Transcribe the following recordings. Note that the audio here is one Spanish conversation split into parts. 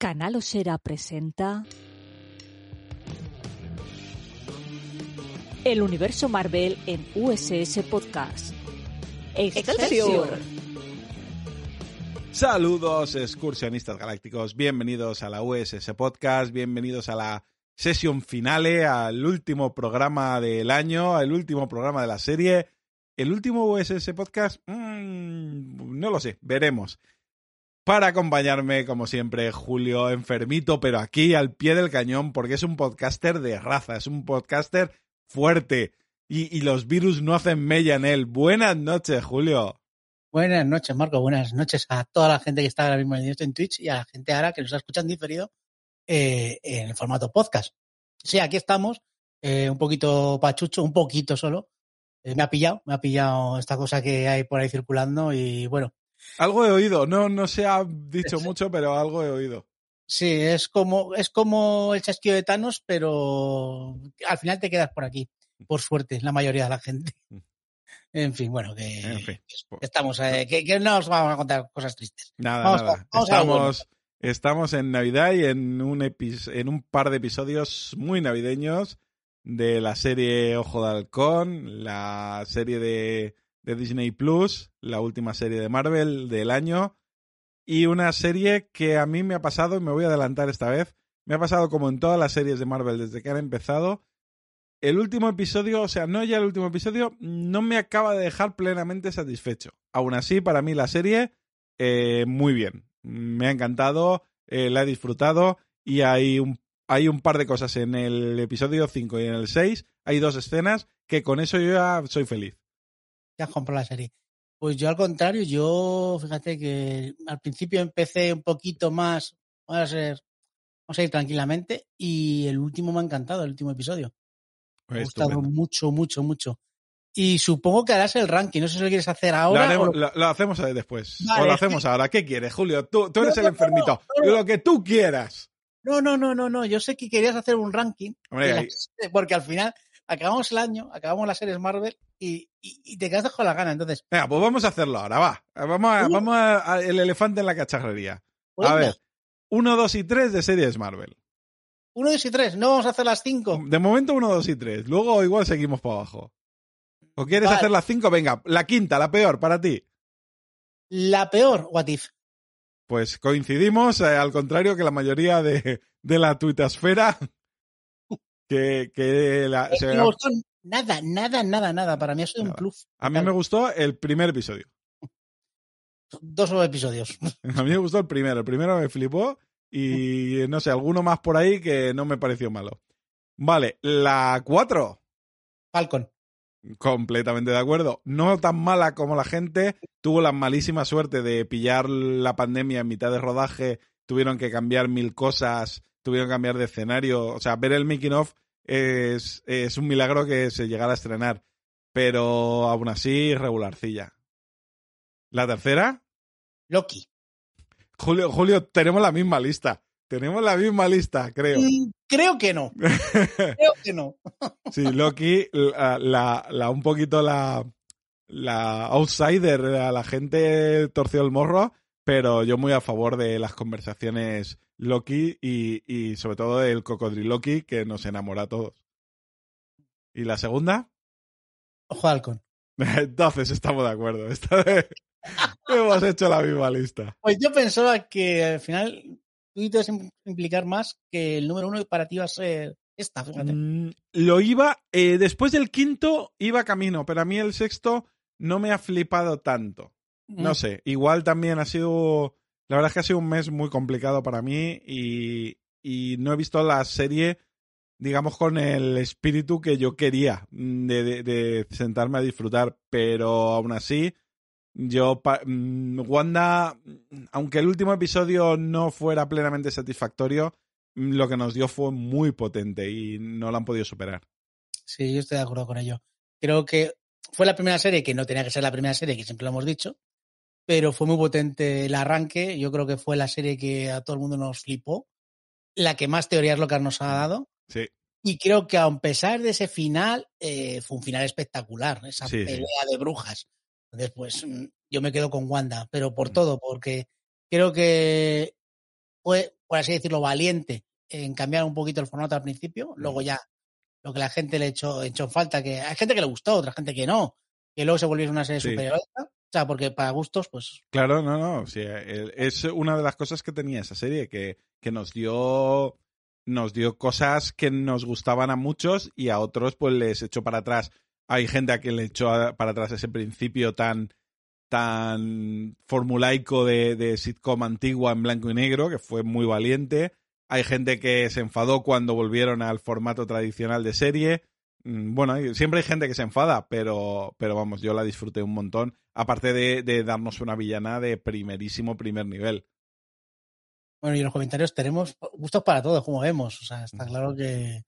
Canal Osera presenta El universo Marvel en USS Podcast. ¡Excelsior! Saludos, excursionistas galácticos. Bienvenidos a la USS Podcast. Bienvenidos a la sesión finale, al último programa del año, al último programa de la serie. El último USS Podcast, mmm, no lo sé, veremos. Para acompañarme, como siempre, Julio enfermito, pero aquí al pie del cañón, porque es un podcaster de raza, es un podcaster fuerte y, los virus no hacen mella en él. Buenas noches, Julio. Buenas noches, Marco. Buenas noches a toda la gente que está ahora mismo en Twitch y a la gente ahora que nos está escuchando diferido eh, en el formato podcast. Sí, aquí estamos, eh, un poquito pachucho, un poquito solo. Eh, me ha pillado, me ha pillado esta cosa que hay por ahí circulando y bueno. Algo he oído, no, no se ha dicho es, mucho, pero algo he oído. Sí, es como, es como el chasquido de Thanos, pero al final te quedas por aquí, por suerte, la mayoría de la gente. En fin, bueno, que, en fin. estamos, eh, que, que, no os vamos a contar cosas tristes. Nada, vamos, nada. Vamos estamos, estamos en Navidad y en un, en un par de episodios muy navideños de la serie Ojo de Halcón, la serie de, de Disney Plus, la última serie de Marvel del año, y una serie que a mí me ha pasado, y me voy a adelantar esta vez, me ha pasado como en todas las series de Marvel desde que han empezado, el último episodio, o sea, no ya el último episodio, no me acaba de dejar plenamente satisfecho. Aún así, para mí la serie, eh, muy bien. Me ha encantado, eh, la he disfrutado y hay un, hay un par de cosas en el episodio 5 y en el 6. Hay dos escenas que con eso yo ya soy feliz. Ya has comprado la serie. Pues yo al contrario, yo fíjate que al principio empecé un poquito más, vamos a ser, vamos a ir tranquilamente y el último me ha encantado, el último episodio. Me ha gustado Estupendo. mucho, mucho, mucho. Y supongo que harás el ranking. No sé si lo quieres hacer ahora. Lo, haremos, o... lo, lo hacemos después. Vale, o lo hacemos ahora. ¿Qué quieres, Julio? Tú, tú eres No, el enfermito. no, no. Lo que tú quieras. No, no, no, no, no. Yo sé que querías hacer un ranking. Hombre, las- porque al final acabamos el año, acabamos las series Marvel y, y, y te quedas con la gana. Entonces, Venga, pues vamos a hacerlo ahora, va. Vamos a, vamos a, a- el elefante en la cacharrería. pues A ver, 1, 2 y 3 de series Marvel. uno, dos y tres. No vamos a hacer las cinco. De momento 1, 2 y 3. Luego igual seguimos para abajo. ¿O quieres Vale. hacer las 5? Venga, la quinta, la peor para ti. La peor, What If. Pues coincidimos, eh, al contrario que la mayoría de, de la tuitasfera, que, que la- Es se- que no me gustó nada, nada, nada, nada. Para mí ha sido un plus. a mí me gustó el primer episodio. Dos episodios. A mí me gustó el primero. El primero me flipó y no sé, alguno más por ahí que no me pareció malo. Vale, la 4. Falcon. Completamente de acuerdo. No tan mala como la gente. Tuvo la malísima suerte de pillar la pandemia en mitad de rodaje. Tuvieron que cambiar mil cosas. Tuvieron que cambiar de escenario. O sea, ver el making of es, es un milagro que se llegara a estrenar. Pero aún así, regularcilla. La tercera. Loki. Julio, Julio, tenemos la misma lista. Tenemos la misma lista, creo. Mm, creo que no. Creo que no. Sí, Loki, la, la, la- un poquito la, la outsider, la gente torció el morro, pero yo muy a favor de las conversaciones Loki y, y sobre todo del cocodriloqui que nos enamora a todos. ¿Y la segunda? Ojo halcón. Entonces estamos de acuerdo. Esta vez hemos hecho la misma lista. Pues yo pensaba que al final tú ibas a implicar más que el número uno para ti iba a ser esta, fíjate. Mm, lo iba, eh, después del quinto iba camino, pero a mí el sexto no me ha flipado tanto. No sé, igual también ha sido, la verdad es que ha sido un mes muy complicado para mí y, no he visto la serie, digamos, con el espíritu que yo quería mm, de, de- sentarme a disfrutar, pero aún así, yo, mm, Wanda, mm, aunque el último episodio no fuera plenamente satisfactorio, lo que nos dio fue muy potente y no lo han podido superar. Sí, yo estoy de acuerdo con ello. Creo que fue la primera serie, que no tenía que ser la primera serie, que siempre lo hemos dicho, pero fue muy potente el arranque. Yo creo que fue la serie que a todo el mundo nos flipó, la que más teorías locas nos ha dado. Sí, Y creo que a pesar de ese final, eh, fue un final espectacular, esa Sí, sí. pelea de brujas. Entonces, pues mm, yo me quedo con Wanda, pero por Mm. todo, porque creo que fue por así decirlo, valiente en cambiar un poquito el formato al principio. Mm. Luego ya lo que la gente le echó, echó falta, que hay gente que le gustó, otra gente que no, que luego se volviese una serie Sí. superior a esta. O sea, porque para gustos, pues Claro, no, no. el- es una de las cosas que tenía esa serie, que, que nos dio. Nos dio cosas que nos gustaban a muchos y a otros, pues les echó para atrás. Hay gente a quien le echó para atrás ese principio tan tan formulaico de, de sitcom antigua en blanco y negro, que fue muy valiente. Hay gente que se enfadó cuando volvieron al formato tradicional de serie. Mm, Bueno, siempre hay gente que se enfada, pero, pero vamos, yo la disfruté un montón. Aparte de, de darnos una villana de primerísimo primer nivel. Bueno, y en los comentarios tenemos gustos para todos, como vemos. O sea, está claro que,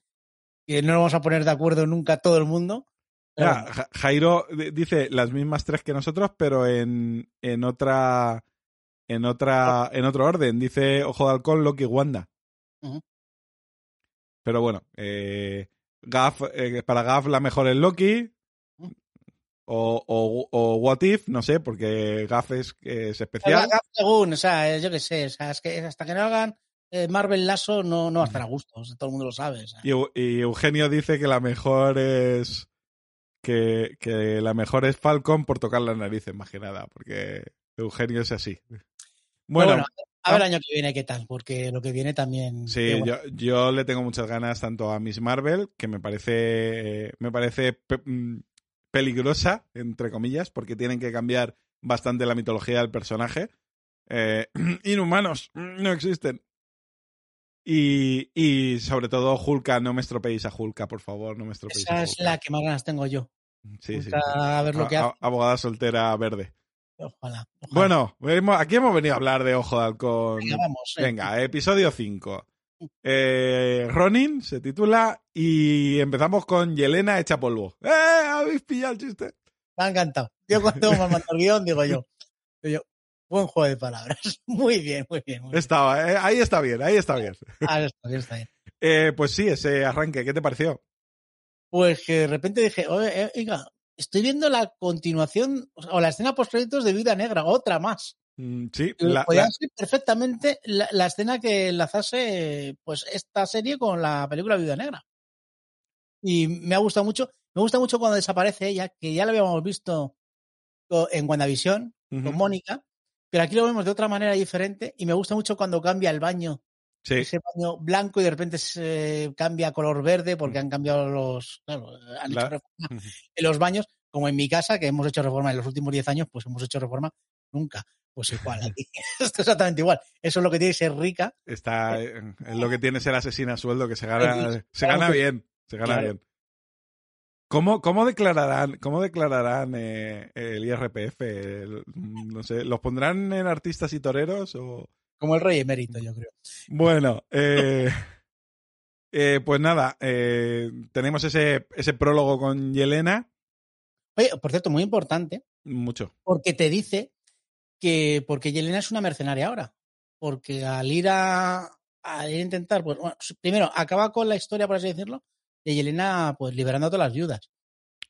que no nos vamos a poner de acuerdo nunca todo el mundo. pero Ah, Jairo di- dice las mismas tres que nosotros, pero en, en otra. En otra. En otro orden. Dice Ojo de Halcón, Loki y Wanda. Pero bueno, eh, Gaff, eh, para Gaff la mejor es Loki. O, o, o What If, no sé, porque Gaff es, es bueno, especial. acá, según, o sea, yo qué sé, o sea, es que hasta que no hagan eh, Marvel Lasso no, no va a estar a gusto, o sea, todo el mundo lo sabe. o sea. Y, Eu- y Eugenio dice que la mejor es. Que, que la mejor es Falcon por tocar las narices, más que nada, porque Eugenio es así. Bueno, a ver ah. el año que viene qué tal, porque lo que viene también. sí, bueno, yo, yo le tengo muchas ganas tanto a Miss Marvel, que me parece. Me parece pe- mm, peligrosa, entre comillas, porque tienen que cambiar bastante la mitología del personaje. Eh, inhumanos no existen. Y, y sobre todo Hulka, no me estropeéis a Hulka, por favor, no me estropeéis a esa Hulka. es la que más ganas tengo yo. Sí, sí. a ver lo que A- hace. a- abogada soltera verde. Ojalá. ojalá. Bueno, hemos- aquí hemos venido a hablar de Ojo de Halcón. Venga, vamos. eh. Venga, episodio 5. Eh, Ronin se titula y empezamos con Yelena hecha polvo. ¡Eh! ¿Habéis pillado el chiste? Me ha encantado. Yo cuando me mando el guion digo yo, digo yo, buen juego de palabras. Muy bien, muy bien. Muy bien. Estaba, eh, ahí está bien, ahí está bien. Ah, está bien, está bien. Eh, pues sí, ese arranque, ¿qué te pareció? Pues que de repente dije, oye, oiga, estoy viendo la continuación o, la escena post créditos de Vida Negra, otra más. Mm, sí, la- Podía la- ser perfectamente la, la escena que enlazase pues esta serie con la película Vida Negra. Y me ha gustado mucho. Me gusta mucho cuando desaparece ella, que ya la habíamos visto en WandaVision con Mónica, pero aquí lo vemos de otra manera diferente y me gusta mucho cuando cambia el baño, sí, ese baño blanco y de repente se cambia a color verde porque han cambiado los, claro, han hecho La- reforma Ujú. en los baños, como en mi casa, que hemos hecho reforma en los últimos 10 años, pues hemos hecho reforma nunca. Pues igual, aquí. Esto es exactamente igual. Eso es lo que tiene que ser rica. Está eh, es lo que tiene ser asesina a sueldo, que se gana, Sí, se claro gana que- bien, se gana claro. bien. ¿Cómo, cómo declararán, cómo declararán eh, el IRPF? El- no sé, ¿los pondrán en artistas y toreros o...? Como el rey emérito, yo creo. Bueno, eh, eh, pues nada, eh, tenemos ese, ese prólogo con Yelena, Oye, por cierto, muy importante, mucho. porque te dice que porque Yelena es una mercenaria ahora. Porque al ir a, a intentar, pues bueno, primero acaba con la historia, por así decirlo, de Yelena pues liberando a todas las viudas.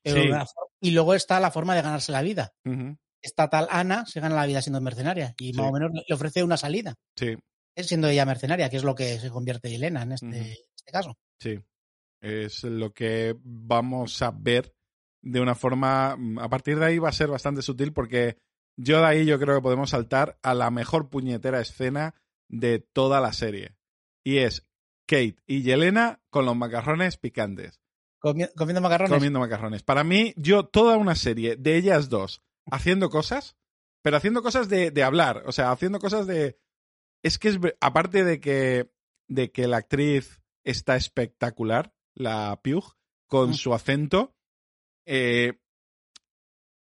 Pero Sí. la y luego está la forma de ganarse la vida. Ujú, Esta tal Ana se gana la vida siendo mercenaria y más o menos le ofrece una salida. Sí, Es siendo ella mercenaria, que es lo que se convierte Yelena en este, en este caso. sí. Es lo que vamos a ver de una forma... A partir de ahí va a ser bastante sutil porque yo de ahí yo creo que podemos saltar a la mejor puñetera escena de toda la serie. Y es Kate y Yelena con los macarrones picantes. Comi- comiendo macarrones. comiendo macarrones. Para mí, yo toda una serie de ellas dos haciendo cosas, pero haciendo cosas de, de hablar, o sea, haciendo cosas de... Es que es, aparte de que, de que la actriz está espectacular, la Pugh, con Mm. su acento, eh,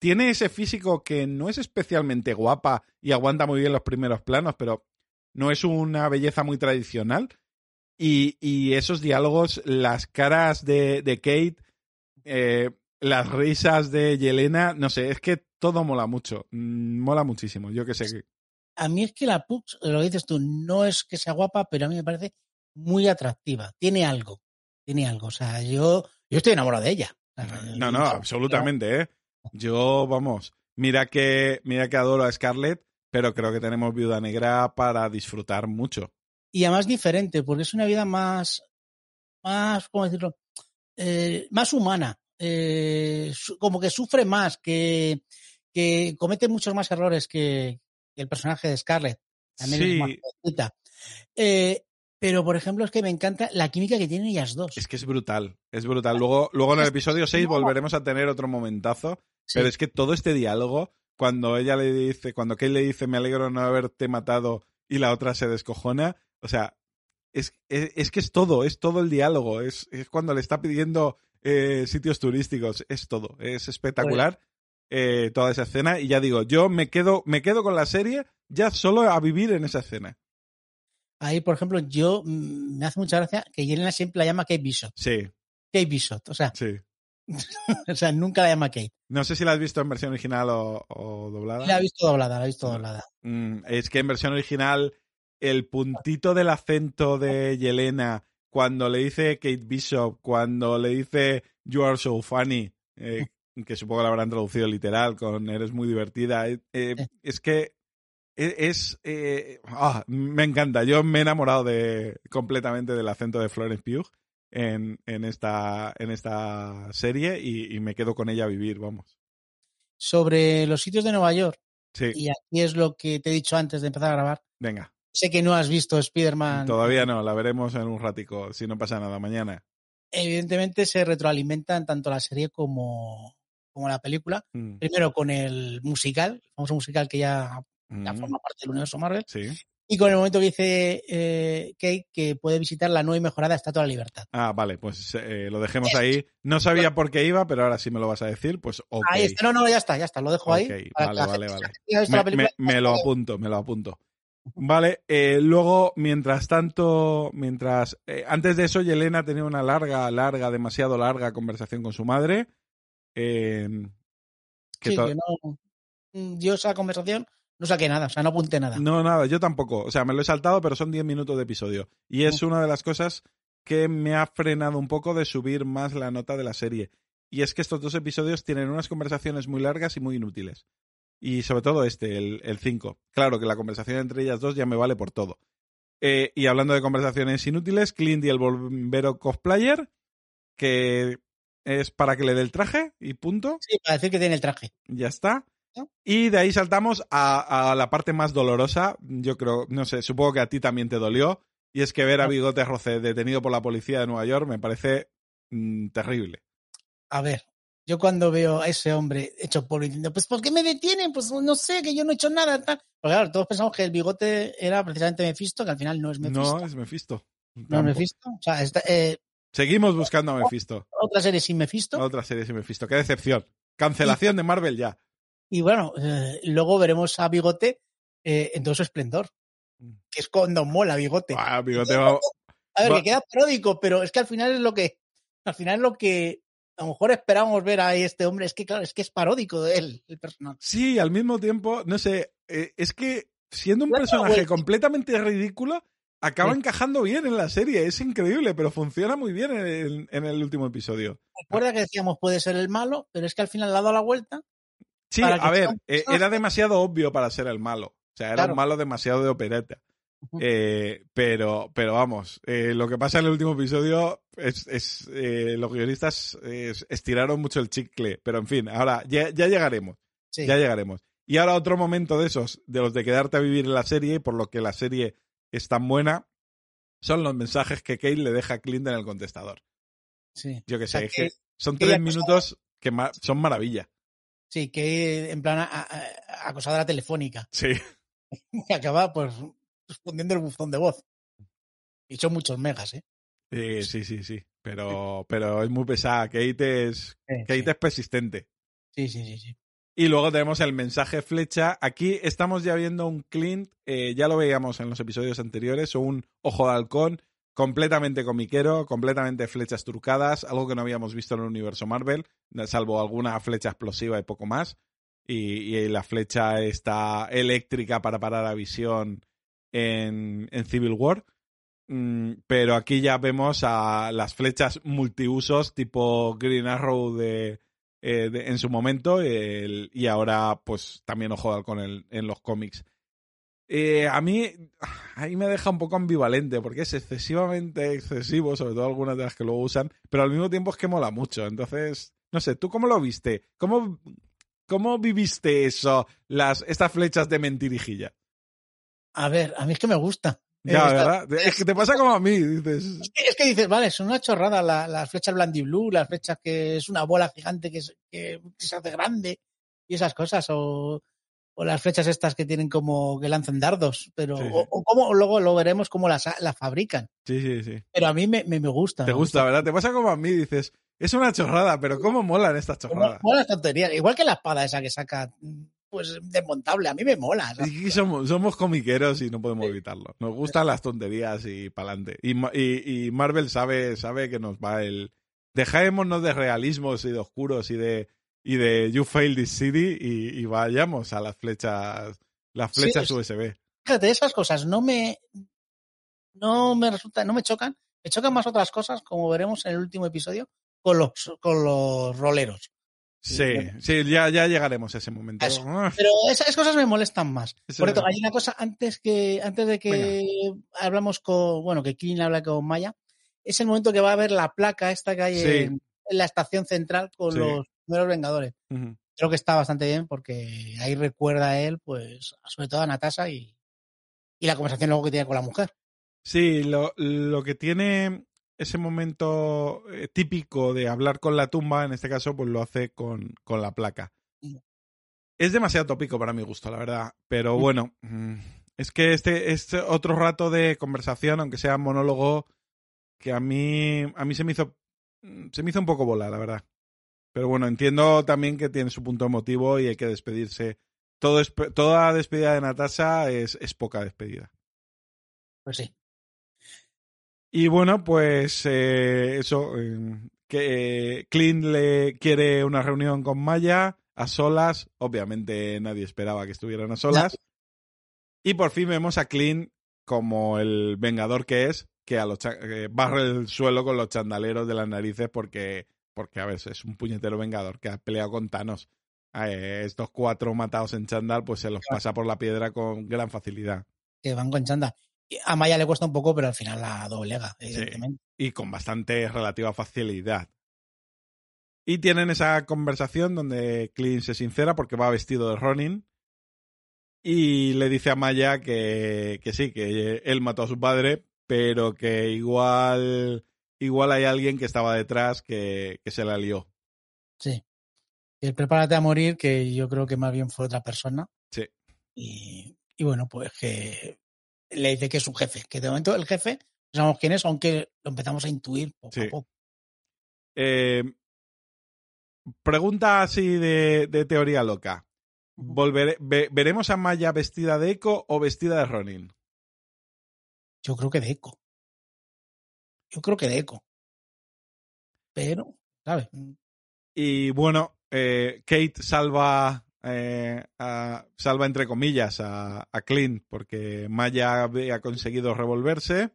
tiene ese físico que no es especialmente guapa y aguanta muy bien los primeros planos, pero no es una belleza muy tradicional. Y, y esos diálogos, las caras de, de Kate, eh, las risas de Yelena, no sé, es que todo mola mucho. Mm, Mola muchísimo. Yo que sé. que- A mí es que la Pux, lo dices tú, no es que sea guapa, pero a mí me parece muy atractiva. Tiene algo. Tiene algo. O sea, yo, yo estoy enamorado de ella. Sea, No, no, absolutamente, ¿eh? Yo, vamos, mira que, mira que adoro a Scarlett, pero creo que tenemos Viuda Negra para disfrutar mucho. y además diferente, porque es una vida más, más, ¿cómo decirlo? Eh, más humana, eh, como que sufre más, que, que comete muchos más errores que, que el personaje de Scarlett. También es más jovencita. Eh, pero, por ejemplo, es que me encanta la química que tienen ellas dos. Es que es brutal, es brutal. Luego, luego en el episodio 6 volveremos a tener otro momentazo, Sí. pero es que todo este diálogo, cuando ella le dice, cuando Kate le dice, me alegro de no haberte matado, y la otra se descojona, o sea, es, es, es que es todo, es todo el diálogo, es, es cuando le está pidiendo eh, sitios turísticos, es todo, es espectacular eh, toda esa escena, y ya digo, yo me quedo, me quedo con la serie ya solo a vivir en esa escena. Ahí, por ejemplo, yo mm, me hace mucha gracia que Yelena siempre la llama Kate Bishop. Sí, Kate Bishop, o sea, sí. o sea, nunca la llama Kate. No sé si la has visto en versión original o, o doblada. La he visto doblada, la he visto doblada. Mm, es que en versión original el puntito del acento de Yelena cuando le dice Kate Bishop, cuando le dice You are so funny, eh, que supongo que la habrán traducido literal con Eres muy divertida, eh, eh, es que e- es... ah, me encanta, yo me he enamorado de, completamente del acento de Florence Pugh en, en, esta, en esta serie y, y me quedo con ella a vivir, vamos. Sobre los sitios de Nueva York, Sí, y aquí es lo que te he dicho antes de empezar a grabar. venga. Sé que no has visto Spider-Man. Todavía no, la veremos en un ratico, si no pasa nada mañana. Evidentemente se retroalimentan tanto la serie como, como la película. Mm, Primero con el musical, el famoso musical que ya, ya mm, forma parte del universo Marvel. Sí. Y con el momento que dice eh, Kate que puede visitar la nueva y mejorada Estatua de la Libertad. Ah, vale, pues eh, lo dejemos ahí. No sabía por qué iba, pero ahora sí me lo vas a decir, pues ok. Ahí está, no, no, ya está, ya está, lo dejo ahí. Vale, vale, gente vale. me lo apunto, me lo apunto. Vale, eh, luego, mientras tanto, mientras... eh, antes de eso, Yelena tenía una larga, larga, demasiado larga conversación con su madre. eh, que Sí, que no, mm, yo esa conversación no saqué nada, o sea, no apunté nada. No, nada, yo tampoco. O sea, me lo he saltado, pero son 10 minutos de episodio. Y es una de las cosas que me ha frenado un poco de subir más la nota de la serie. Y es que estos dos episodios tienen unas conversaciones muy largas y muy inútiles. Y sobre todo este, el 5. Claro que la conversación entre ellas dos ya me vale por todo. Eh, y hablando de conversaciones inútiles, Clint y el bombero cosplayer, que es para que le dé el traje y punto. Sí, para decir que tiene el traje. Ya está. ¿No? Y de ahí saltamos a, a la parte más dolorosa. Yo creo, no sé, supongo que a ti también te dolió. Y es que ver a. Bigote Roce detenido por la policía de Nueva York me parece mm, terrible. A ver, yo cuando veo a ese hombre hecho polvo diciendo, pues ¿por qué me detienen? Pues no sé, que yo no he hecho nada. Tal. Porque claro, todos pensamos que el bigote era precisamente Mephisto, que al final no es Mephisto. No, es Mephisto. No es. Mephisto. O sea, esta- eh, Seguimos buscando a Mephisto. otra serie sin Mephisto. Otra serie sin Mephisto. Qué decepción. Cancelación de Marvel ya. Y bueno, eh, luego veremos a Bigote eh, en todo su esplendor. Que es cuando mola Bigote. Ah, Bigote va- A ver, va- que queda paródico, pero es que al final es lo que. Al final es lo que a lo mejor esperábamos ver a este hombre. Es que, claro, es que es paródico de él, el personaje. Sí, al mismo tiempo, no sé, eh, es que siendo un Claro, personaje güey. completamente ridículo, acaba Sí. encajando bien en la serie. Es increíble, pero funciona muy bien en el, en el último episodio. Recuerda que decíamos puede ser el malo, pero es que al final le ha dado la vuelta. Sí, a ver, personaje. era demasiado obvio para ser el malo. O sea, era Claro. un malo demasiado de opereta. Eh, pero, pero vamos, eh, lo que pasa en el último episodio es, es eh, los guionistas estiraron mucho el chicle. Pero en fin, ahora ya, ya llegaremos. Sí. Ya llegaremos. Y ahora otro momento de esos, de los de quedarte a vivir en la serie, y por lo que la serie es tan buena, son los mensajes que Kate le deja a Clint en el contestador. sí. Yo que O sé, es que son que tres minutos que ma- son maravilla. Sí, que en plan a- a- acosadora telefónica. Sí. Y acaba pues respondiendo el buzón de voz. Y son muchos megas, ¿eh? Eh, sí, sí, sí. Pero, pero es muy pesada. Kate es, Sí, Kate sí. es persistente. sí, sí, sí, sí. Y luego tenemos el mensaje flecha. Aquí estamos ya viendo un Clint, eh, ya lo veíamos en los episodios anteriores, un ojo de halcón completamente comiquero, completamente flechas trucadas, algo que no habíamos visto en el universo Marvel, salvo alguna flecha explosiva y poco más. Y, y la flecha está eléctrica para parar a visión en, Civil War. Mm, pero aquí ya vemos a las flechas multiusos tipo Green Arrow de, eh, en su momento el- y ahora pues también ojo de halcón en los cómics. Eh, a mí, ahí me deja un poco ambivalente, porque es excesivamente excesivo, sobre todo algunas de las que luego usan, pero al mismo tiempo es que mola mucho. Entonces, no sé, ¿tú cómo lo viste? ¿Cómo, cómo viviste eso, las, estas flechas de mentirijilla? A ver, a mí es que me gusta. Ya, Eh, ¿verdad? Es que te pasa como a mí, dices. Es que, es que dices, vale, son una chorrada la- las flechas Blandy Blue, las flechas que es una bola gigante que, se- que se hace grande y esas cosas, o, o las flechas estas que tienen como que lanzan dardos, pero Sí, o, o cómo luego lo veremos cómo las, las fabrican. Sí, sí, sí. Pero a mí me, me, me gusta. Te me gusta, ¿verdad? Te pasa como a mí, dices, es una chorrada, pero ¿cómo molan estas chorradas? Mola tonterías. Igual que la espada esa que saca, pues desmontable, a mí me mola. Y somos, somos comiqueros y no podemos evitarlo. Nos gustan las tonterías y pa'lante. Y, y, y Marvel sabe, sabe que nos va el. Dejémonos de realismos y de oscuros y de y de You Failed This City y, y vayamos a las flechas las flechas USB. Fíjate, esas cosas no me, no me resultan, no me chocan. Me chocan más otras cosas, como veremos en el último episodio, con los, con los roleros. Sí, sí, ya, ya llegaremos a ese momento. Eso. Pero esas cosas me molestan más. Eso Por cierto, hay una cosa antes que antes de que hablamos con, bueno, que Killing habla con Maya, es el momento que va a ver la placa esta que hay Sí. en, en la estación central con Sí. los primeros Vengadores. Creo que está bastante bien porque ahí recuerda a él, pues, sobre todo a Natasha y, y la conversación luego que tiene con la mujer. Sí, lo, lo que tiene ese momento eh, típico de hablar con la tumba, en este caso, pues lo hace con, con la placa. Es demasiado tópico para mi gusto, la verdad. Pero bueno, mm, es que este, este otro rato de conversación, aunque sea monólogo, que a mí, a mí se me hizo, mm, se me hizo un poco bola, la verdad. Pero bueno, entiendo también que tiene su punto emotivo y hay que despedirse. Todo toda despedida de Natasha es, es poca despedida. Pues sí. Y bueno, pues eh, eso, eh, que eh, Clint le quiere una reunión con Maya a solas, obviamente nadie esperaba que estuvieran a solas. Y por fin vemos a Clint como el vengador que es, que a los cha- que barre el suelo con los chandaleros de las narices porque, porque a ver, es un puñetero vengador que ha peleado con Thanos. Eh, estos cuatro matados en chandal, pues se los pasa por la piedra con gran facilidad. Que van con chanda. A Maya le cuesta un poco, pero al final la doblega, evidentemente. y con bastante relativa facilidad. Y tienen esa conversación donde Clint se sincera porque va vestido de Ronin y le dice a Maya que, que sí, que él mató a su padre, pero que igual, igual hay alguien que estaba detrás que, que se la lió. Sí. Y prepárate a morir, que yo creo que más bien fue otra persona. Sí. Y, y bueno, pues que le dice que es su jefe, que de momento el jefe no sabemos quién es, aunque lo empezamos a intuir poco Sí. a poco. Eh, pregunta así de, de teoría loca. Volvere- ve- ¿Veremos a Maya vestida de Echo o vestida de Ronin? Yo creo que de eco. Yo creo que de eco. Pero, ¿sabes? Y bueno, eh, Kate salva, eh, salva entre comillas a, Clint porque Maya había conseguido revolverse.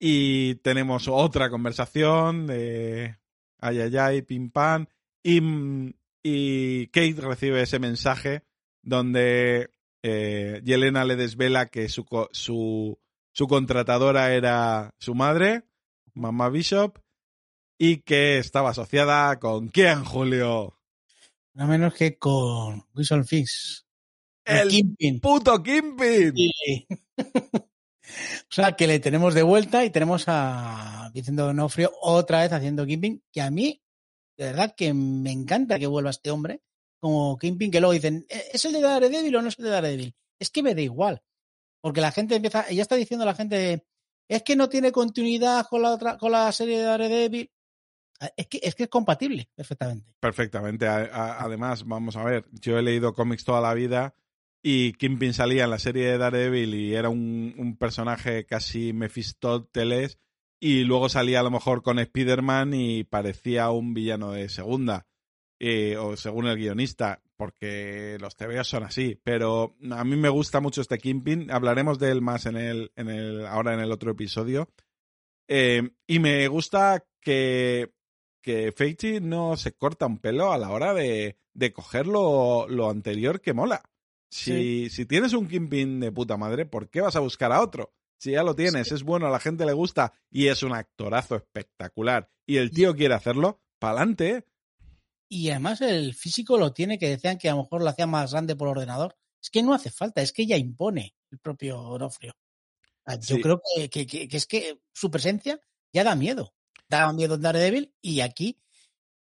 Y tenemos otra conversación de ay, ay, ay, pim pam. Y, mm, y Kate recibe ese mensaje donde eh, Yelena le desvela que su, su, su contratadora era su madre, mamá Bishop, y que estaba asociada con quién, Julio. No menos que con Wilson Fisk. El Kingpin. puto Kimpin. Sí. o sea, que le tenemos de vuelta y tenemos a Vicente Donofrio otra vez haciendo Kingpin, que a mí, de verdad, que me encanta que vuelva este hombre como Kingpin, que luego dicen, "¿E- ¿es el de Daredevil o no es el de Daredevil? Es que me da igual. Porque la gente empieza, ya está diciendo la gente, es que no tiene continuidad con la otra, con la serie de Daredevil. Es que es, que es compatible perfectamente. Perfectamente. A- a- además, vamos a ver, yo he leído cómics toda la vida y Kingpin salía en la serie de Daredevil y era un, un personaje casi Mephistóteles y luego salía a lo mejor con Spider-Man y parecía un villano de segunda, eh, o según el guionista, porque los TVOs son así. Pero a mí me gusta mucho este Kingpin, hablaremos de él más en el, en el, ahora en el otro episodio. Eh, y me gusta que que Feichi no se corta un pelo a la hora de, de coger lo, lo anterior que mola. Si, si tienes un Kingpin de puta madre, ¿por qué vas a buscar a otro? Si ya lo tienes, es bueno, a la gente le gusta y es un actorazo espectacular y el tío quiere hacerlo, pa'lante. Y además el físico lo tiene, que decían que a lo mejor lo hacía más grande por ordenador. Es que no hace falta, es que ya impone el propio Onofrio. Yo Sí. creo que, que- que- que es que su presencia ya da miedo. Da miedo en Daredevil y aquí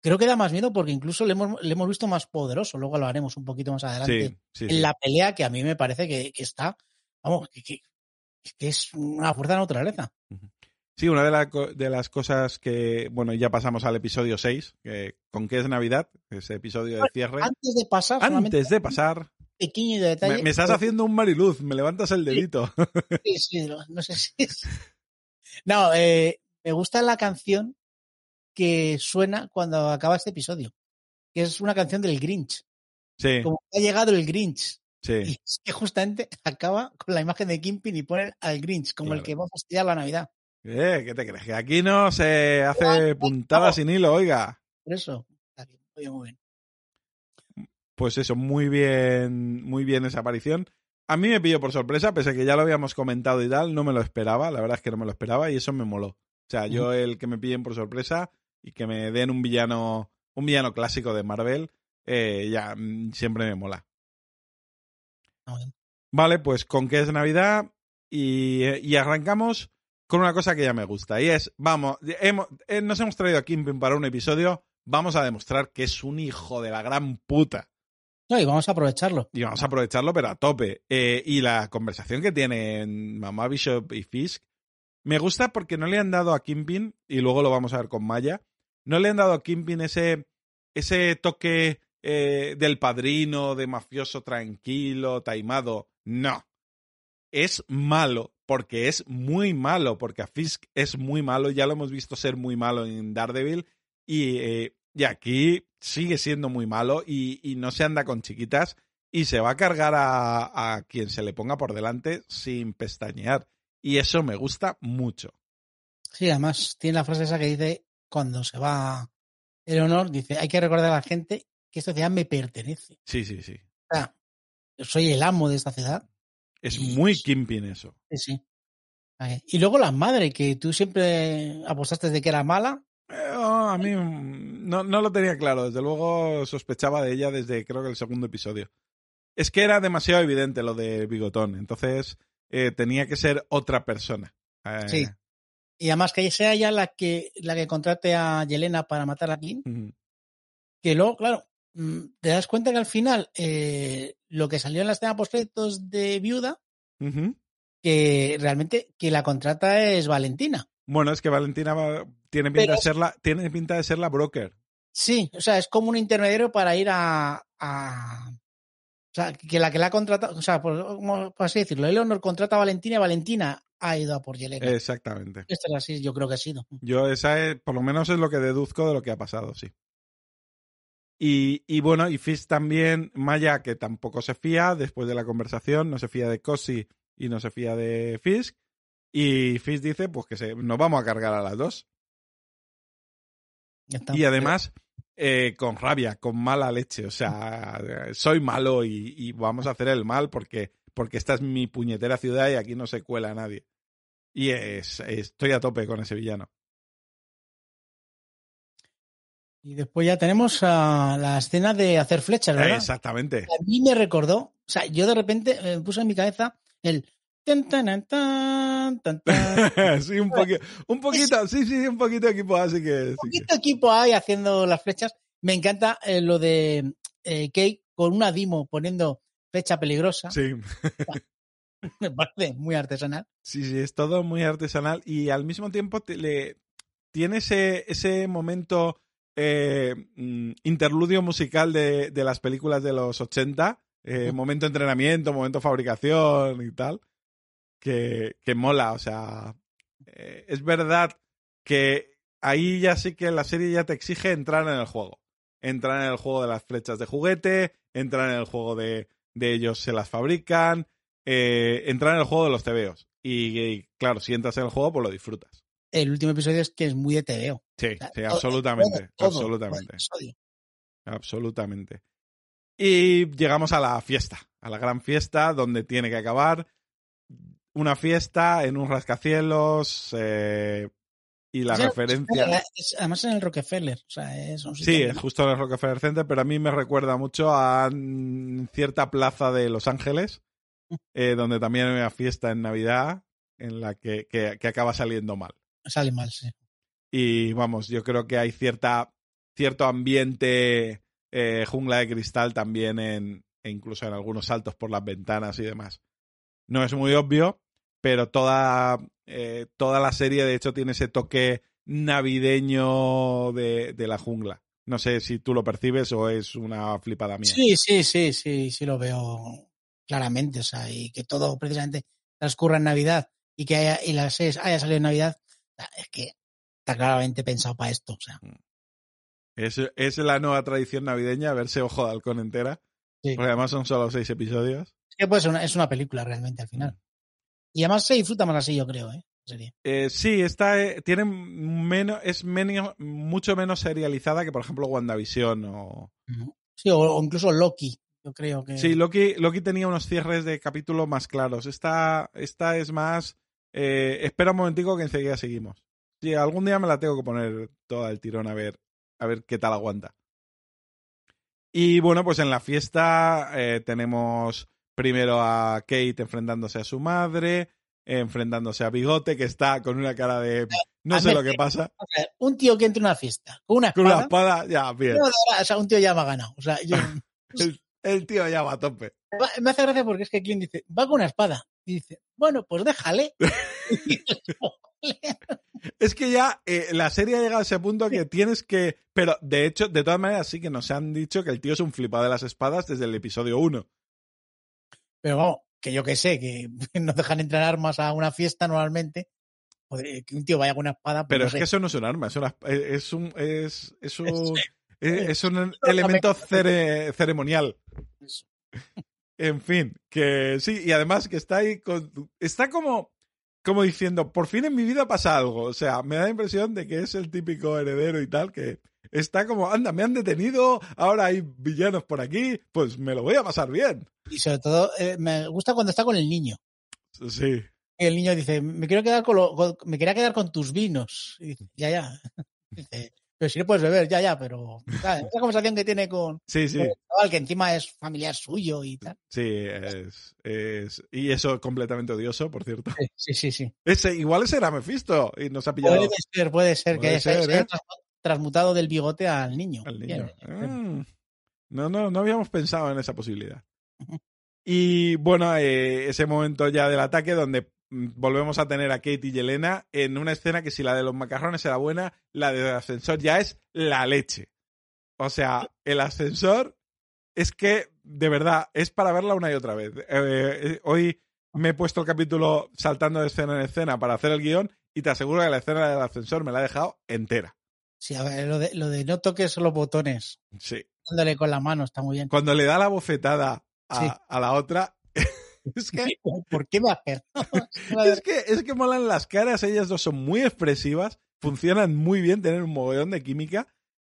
creo que da más miedo porque incluso le hemos, le hemos visto más poderoso. Luego lo haremos un poquito más adelante Sí, sí, en sí. la pelea que a mí me parece que, que está, vamos, que, que- que es una fuerza de naturaleza. Sí, una de, la de las cosas que, bueno, ya pasamos al episodio 6, que, con qué es Navidad, ese episodio de cierre. Antes de pasar, Antes de pasar, pequeño detalle. me, me estás haciendo un mariluz, me levantas el dedito. Sí, sí, no, no sé si es. No, eh, me gusta la canción que suena cuando acaba este episodio, que es una canción del Grinch. Sí, Como que ha llegado el Grinch. Y sí. es que justamente acaba con la imagen de Kimpin y pone al Grinch como el que va a fastidiar la Navidad. Eh, ¿Qué te crees? Que aquí no se hace puntada sin hilo, oiga. Por eso, está bien, muy bien, muy bien. Pues eso, muy bien, muy bien esa aparición. A mí me pilló por sorpresa, pese a que ya lo habíamos comentado y tal, no me lo esperaba, la verdad es que no me lo esperaba y eso me moló. O sea, yo el que me pillen por sorpresa y que me den un villano, un villano clásico de Marvel, eh, ya mm, siempre me mola. Bien. Vale, pues con qué es Navidad y, y arrancamos con una cosa que ya me gusta y es, vamos, hemos- eh, nos hemos traído a Kimpin para un episodio, vamos a demostrar que es un hijo de la gran puta. No, y vamos a aprovecharlo. Y vamos a aprovecharlo, pero a tope. Eh, y la conversación que tienen Mamá Bishop y Fisk me gusta porque no le han dado a Kimpin, y luego lo vamos a ver con Maya, no le han dado a Kimpin ese, ese toque eh, del padrino, de mafioso tranquilo, taimado. No. Es malo, porque es muy malo, porque a Fisk es muy malo, ya lo hemos visto ser muy malo en Daredevil, y, eh, y aquí sigue siendo muy malo y, y no se anda con chiquitas y se va a cargar a, a quien se le ponga por delante sin pestañear. Y eso me gusta mucho. Sí, además tiene la frase esa que dice, cuando se va el honor, dice, hay que recordar a la gente que esta ciudad me pertenece. Sí, sí, sí. O sea, yo soy el amo de esta ciudad. Es muy Kimpin eso. Sí, sí. Y luego la madre, que tú siempre apostaste de que era mala. Eh, oh, a mí mm, no, no lo tenía claro. Desde luego sospechaba de ella desde creo que el segundo episodio. Es que era demasiado evidente lo de Bigotón. Entonces eh, tenía que ser otra persona. Eh, Sí. Y además que sea ella la que, la que contrate a Yelena para matar a ujú. Que luego, claro, mm, te das cuenta que al final eh, lo que salió en la escena post de Viuda, que realmente que la contrata es Valentina. Bueno, es que Valentina va- tiene pinta Pero- de ser la, tiene pinta de ser la broker. Sí, o sea, es como un intermediario para ir a. a- o sea, que la que la ha contratado, o sea, por, así decirlo, Eleonor contrata a Valentina y Valentina ha ido a por Yelena. Exactamente. Esto es así, yo creo que ha sido. Yo esa es, por lo menos es lo que deduzco de lo que ha pasado, sí. Y, y bueno, y Fisk también, Maya, que tampoco se fía después de la conversación, no se fía de Cosi y no se fía de Fisk. Y Fisk dice, pues que se, nos vamos a cargar a las dos. Ya está. Y además, eh, con rabia, con mala leche. O sea, soy malo y, y vamos a hacer el mal porque, porque esta es mi puñetera ciudad y aquí no se cuela nadie. Y es, estoy a tope con ese villano. Y después ya tenemos a la escena de hacer flechas, ¿verdad? Exactamente. A mí me recordó, o sea, yo de repente eh, me puse en mi cabeza el sí, un poquito, un poquito, sí, sí, un poquito de equipo, así que sí que- poquito equipo hay haciendo las flechas. Me encanta eh, lo de eh, Kate con una Dimo poniendo flecha peligrosa. sí, Me parece muy artesanal. sí, sí, es todo muy artesanal y al mismo tiempo te- le, tiene ese, ese momento eh, mm, interludio musical de, de las películas de los 80, eh, momento entrenamiento, momento fabricación y tal, que, que mola, o sea, eh, es verdad que ahí ya sí que la serie ya te exige entrar en el juego. Entrar en el juego de las flechas de juguete, entrar en el juego de, de ellos se las fabrican, eh, entrar en el juego de los tebeos. Y, y, claro, si entras en el juego, pues lo disfrutas. El último episodio es que es muy de TVO. Sí, sea, sí, absolutamente, Todo, todo, absolutamente, todo absolutamente. Y llegamos a la fiesta, a la gran fiesta donde tiene que acabar. Una fiesta en un rascacielos eh, y la el- referencia... es- además en el Rockefeller. O sea, es un Sí, es justo en el Rockefeller Center, pero a mí me recuerda mucho a mm, cierta plaza de Los Ángeles, eh, donde también hay una fiesta en Navidad en la que, que- que acaba saliendo mal. Sale mal, sí. Y vamos, yo creo que hay cierta, cierto ambiente eh, jungla de cristal también en, e incluso en algunos saltos por las ventanas y demás. No es muy obvio, pero toda, eh, toda la serie de hecho tiene ese toque navideño de, de la jungla. No sé si tú lo percibes o es una flipada mía. Sí, sí, sí, sí, sí lo veo claramente. O sea, y que todo precisamente transcurra en Navidad y que haya, y la serie haya salido en Navidad, es que está claramente pensado para esto. O sea, Es, es la nueva tradición navideña verse Ojo de Halcón entera. Sí. Porque además son solo seis episodios. es que pues, una, es una película realmente al final. Y además se disfruta más así, yo creo, ¿eh? Serie. Eh, sí, está, eh, tiene menos, es menos, mucho menos serializada que, por ejemplo, WandaVision o... Sí, o, o incluso Loki, yo creo que. Sí, Loki, Loki tenía unos cierres de capítulo más claros. Esta, esta es más... eh, espera un momentico que enseguida seguimos. Sí, algún día me la tengo que poner toda el tirón a ver, a ver qué tal aguanta. Y bueno, pues en la fiesta tenemos primero a Kate enfrentándose a su madre, enfrentándose a Bigote, que está con una cara de no sé lo que pasa. Un tío que entre en una fiesta con una Con una espada. espada, ya, bien. o sea, un tío ya me ha ganado. O sea, yo, El, el tío ya va a tope. Me hace gracia porque es que Clint dice, va con una espada. Y dice, bueno, pues déjale. Es que ya eh, la serie ha llegado a ese punto que tienes que. Pero de hecho, de todas maneras, sí que nos han dicho que el tío es un flipado de las espadas desde el episodio 1. Pero vamos, que yo que sé, que no dejan entrar armas a una fiesta normalmente. Joder, que un tío vaya con una espada. pues Pero no es sé. que eso no es un arma, es, una- es un. Es, es un, Es- un elemento cere- ceremonial. En fin, que sí, y además que está ahí con. Está como. Como diciendo, por fin en mi vida pasa algo. O sea, me da la impresión de que es el típico heredero y tal, que está como, anda, me han detenido, ahora hay villanos por aquí, pues me lo voy a pasar bien. Y sobre todo, eh, me gusta cuando está con el niño. Sí. Y el niño dice, me quiero quedar con, lo- con- me quería quedar con tus vinos. Y dice, ya, ya. Dice, pero si no puedes beber, ya, ya, pero ¿sabes? esa conversación que tiene con, Sí, sí, con el chaval, que encima es familiar suyo y tal. sí, es, es- Y eso completamente odioso, por cierto. Sí, sí, sí. Ese, igual ese era Mephisto y nos ha pillado Puede ser, puede ser que Puede ser, se haya ¿eh? Transmutado del bigote al niño. al niño. Bien. Ah. No, no, no habíamos pensado en esa posibilidad. Y bueno, eh, ese momento ya del ataque donde mm, volvemos a tener a Kate y Yelena en una escena que si la de los macarrones era buena, la del ascensor ya es la leche. O sea, el ascensor es que, de verdad, es para verla una y otra vez. Eh, eh, hoy me he puesto el capítulo saltando de escena en escena para hacer el guion y te aseguro que la escena del ascensor me la he dejado entera. Sí, a ver, lo de, lo de no toques los botones, Sí. dándole con la mano, está muy bien. Cuando le da la bofetada a, Sí. a la otra, es que ¿Por qué me Es que, es que molan las caras, ellas dos son muy expresivas, funcionan muy bien, tienen un mogollón de química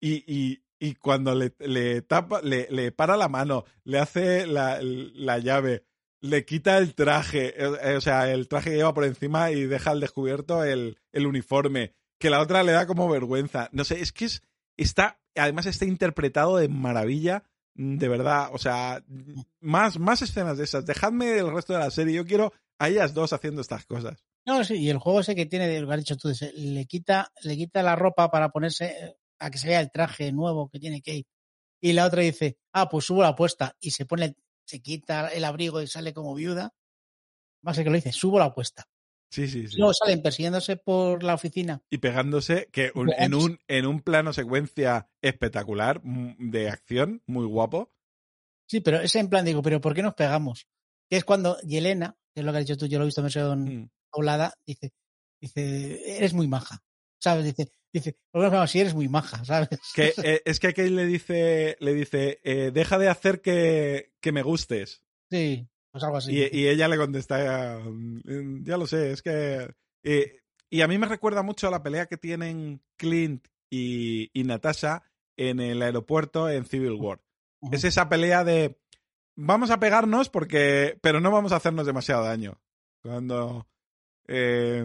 y, y, y cuando le, le tapa, le, le para la mano, le hace la, la llave, le quita el traje, eh, o sea, el traje que lleva por encima y deja al descubierto el, el uniforme, que la otra le da como vergüenza. No sé, es que es, está, además está interpretado de maravilla, de verdad, o sea, más, más escenas de esas. Dejadme el resto de la serie, yo quiero a ellas dos haciendo estas cosas. No, sí, y el juego ese que tiene, lo que has dicho tú, le quita, le quita la ropa para ponerse, a que se vea el traje nuevo que tiene Kate. Y la otra dice, ah, pues subo la apuesta. Y se pone, se quita el abrigo y sale como viuda. Más que lo dice, subo la apuesta. Sí, sí, sí. Y luego salen persiguiéndose por la oficina. Y pegándose, que un- en, un, en un plano secuencia espectacular, mm, de acción, muy guapo. Sí, pero ese en plan digo, pero ¿por qué nos pegamos? Que es cuando Yelena, que es lo que has dicho tú, yo lo he visto en versión Mm. doblada, dice, dice, eres muy maja. ¿Sabes? Dice, dice, ¿por qué nos pegamos si eres muy maja? ¿Sabes? Que, eh, es que Kate le dice, le dice eh, deja de hacer que, que me gustes. Sí, pues algo así. Y, y ella le contesta, "Mm, ya lo sé, es que... eh, y a mí me recuerda mucho a la pelea que tienen Clint y, y Natasha en el aeropuerto en Civil War. Es esa pelea de vamos a pegarnos porque pero no vamos a hacernos demasiado daño. Cuando eh,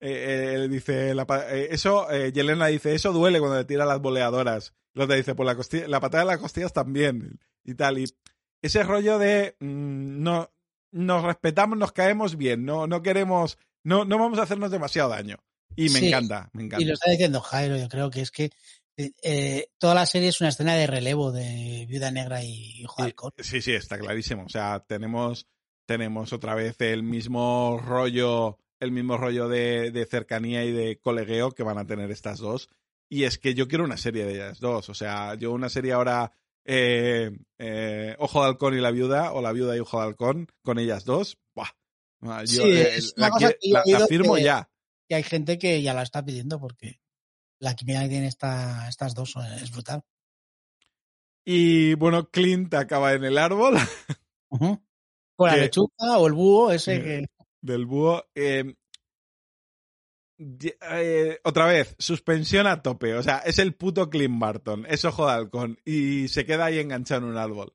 eh, él dice la eh, eso eh, Yelena dice eso duele cuando le tira las boleadoras. Lo te dice por la costilla, la patada de las costillas también y tal y ese rollo de mm, no nos respetamos, nos caemos bien, no no queremos no no vamos a hacernos demasiado daño. Y me Sí. encanta, me encanta. Y lo está diciendo Jairo, yo creo que es que eh, eh, toda la serie es una escena de relevo de Viuda Negra y Y- Halcón. Sí, sí, está clarísimo. O sea, tenemos, tenemos otra vez el mismo rollo, el mismo rollo de, de cercanía y de colegueo que van a tener estas dos. Y es que yo quiero una serie de ellas dos. O sea, yo una serie ahora, eh, eh, Ojo de Halcón y la Viuda, o la Viuda y Ojo de Halcón, con ellas dos. ¡buah! Ah, Yo, Sí, eh, es la, que firmo que- ya. Y hay gente que ya la está pidiendo porque la química que tienen esta, estas dos es brutal. Y bueno, Clint acaba en el árbol. Con la lechuga o el búho ese que... del búho. eh, eh, otra vez, suspensión a tope. O sea, es el puto Clint Barton. Es ojo de halcón. Y se queda ahí enganchado en un árbol.